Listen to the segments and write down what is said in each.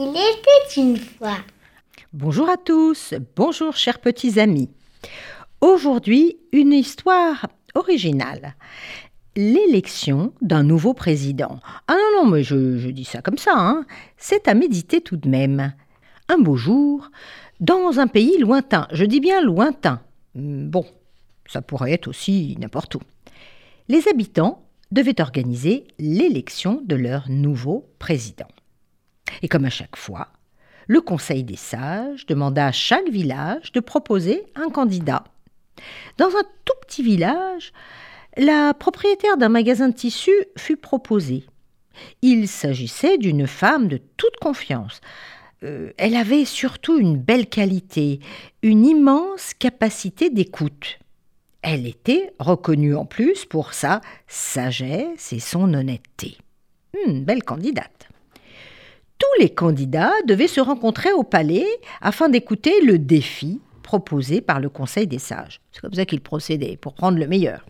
Il était une fois. Bonjour à tous, bonjour chers petits amis. Aujourd'hui, une histoire originale. L'élection d'un nouveau président. Ah non, non, mais je, dis ça comme ça, hein. c'est à méditer tout de même. Un beau jour, dans un pays lointain, je dis bien lointain. Hmm, bon, ça pourrait être aussi n'importe où. Les habitants devaient organiser l'élection de leur nouveau président. Et comme à chaque fois, le Conseil des sages demanda à chaque village de proposer un candidat. Dans un tout petit village, la propriétaire d'un magasin de tissus fut proposée. Il s'agissait d'une femme de toute confiance. Euh, elle avait surtout une belle qualité, une immense capacité d'écoute. Elle était reconnue en plus pour sa sagesse et son honnêteté. Une belle candidate les candidats devaient se rencontrer au palais afin d'écouter le défi proposé par le Conseil des sages. C'est comme ça qu'ils procédaient, pour prendre le meilleur.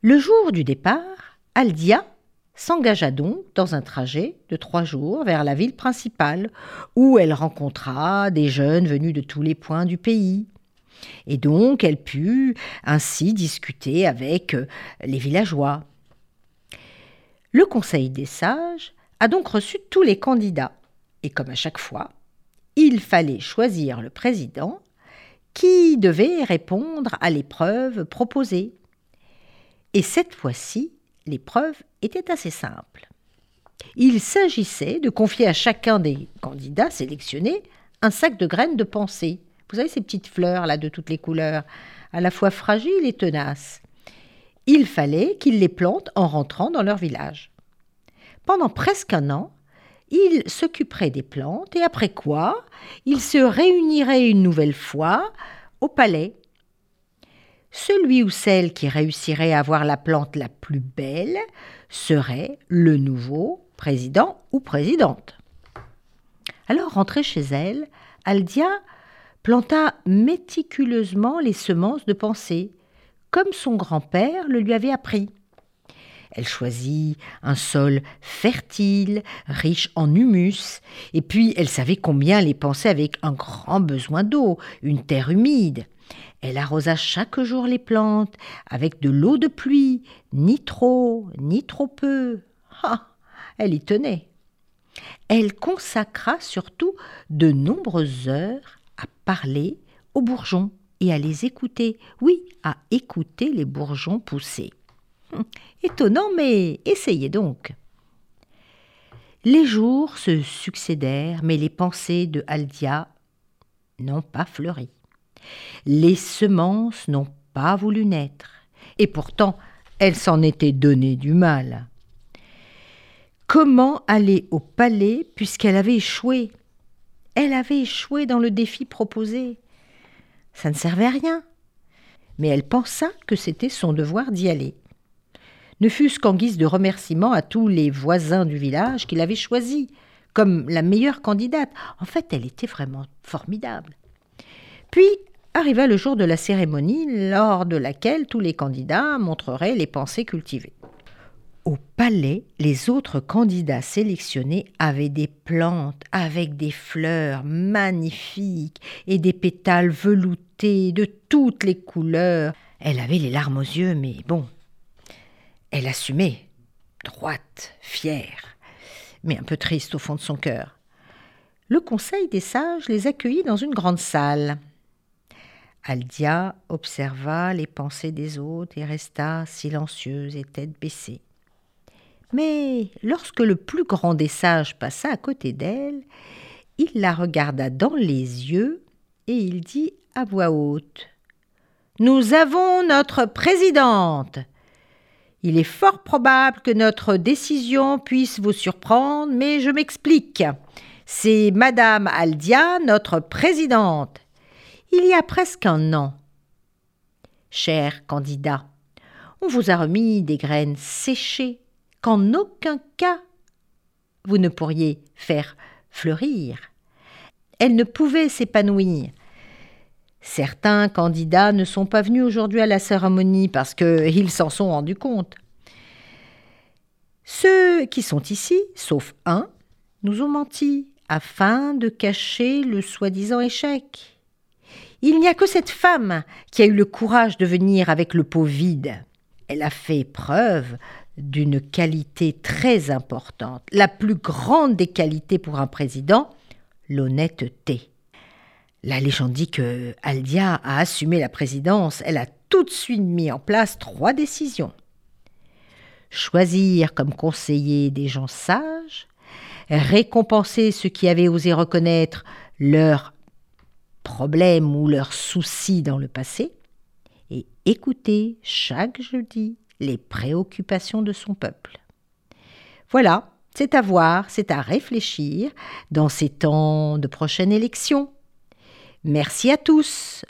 Le jour du départ, Aldia s'engagea donc dans un trajet de trois jours vers la ville principale, où elle rencontra des jeunes venus de tous les points du pays. Et donc elle put ainsi discuter avec les villageois. Le Conseil des sages a donc reçu tous les candidats. Et comme à chaque fois, il fallait choisir le président qui devait répondre à l'épreuve proposée. Et cette fois-ci, l'épreuve était assez simple. Il s'agissait de confier à chacun des candidats sélectionnés un sac de graines de pensée. Vous savez ces petites fleurs là de toutes les couleurs, à la fois fragiles et tenaces. Il fallait qu'ils les plantent en rentrant dans leur village. Pendant presque un an, il s'occuperait des plantes et après quoi, il se réunirait une nouvelle fois au palais. Celui ou celle qui réussirait à avoir la plante la plus belle serait le nouveau président ou présidente. Alors, rentrée chez elle, Aldia planta méticuleusement les semences de pensée, comme son grand-père le lui avait appris. Elle choisit un sol fertile, riche en humus, et puis elle savait combien les pensait avec un grand besoin d'eau, une terre humide. Elle arrosa chaque jour les plantes avec de l'eau de pluie, ni trop, ni trop peu. Ah, elle y tenait. Elle consacra surtout de nombreuses heures à parler aux bourgeons et à les écouter, oui, à écouter les bourgeons pousser. Étonnant, mais essayez donc. Les jours se succédèrent, mais les pensées de Aldia n'ont pas fleuri. Les semences n'ont pas voulu naître, et pourtant elle s'en était donné du mal. Comment aller au palais puisqu'elle avait échoué? Elle avait échoué dans le défi proposé. Ça ne servait à rien. Mais elle pensa que c'était son devoir d'y aller ne fût-ce qu'en guise de remerciement à tous les voisins du village qui l'avaient choisie comme la meilleure candidate. En fait, elle était vraiment formidable. Puis arriva le jour de la cérémonie, lors de laquelle tous les candidats montreraient les pensées cultivées. Au palais, les autres candidats sélectionnés avaient des plantes avec des fleurs magnifiques et des pétales veloutés de toutes les couleurs. Elle avait les larmes aux yeux, mais bon, elle assumait, droite, fière, mais un peu triste au fond de son cœur. Le conseil des sages les accueillit dans une grande salle. Aldia observa les pensées des autres et resta silencieuse et tête baissée. Mais lorsque le plus grand des sages passa à côté d'elle, il la regarda dans les yeux et il dit à voix haute Nous avons notre présidente. Il est fort probable que notre décision puisse vous surprendre, mais je m'explique. C'est Madame Aldia, notre présidente. Il y a presque un an. Cher candidat, on vous a remis des graines séchées qu'en aucun cas vous ne pourriez faire fleurir. Elles ne pouvaient s'épanouir Certains candidats ne sont pas venus aujourd'hui à la cérémonie parce qu'ils s'en sont rendus compte. Ceux qui sont ici, sauf un, nous ont menti afin de cacher le soi-disant échec. Il n'y a que cette femme qui a eu le courage de venir avec le pot vide. Elle a fait preuve d'une qualité très importante, la plus grande des qualités pour un président, l'honnêteté. La légende dit que Aldia a assumé la présidence, elle a tout de suite mis en place trois décisions. Choisir comme conseiller des gens sages, récompenser ceux qui avaient osé reconnaître leurs problèmes ou leurs soucis dans le passé, et écouter chaque jeudi les préoccupations de son peuple. Voilà, c'est à voir, c'est à réfléchir dans ces temps de prochaine élection. Merci à tous.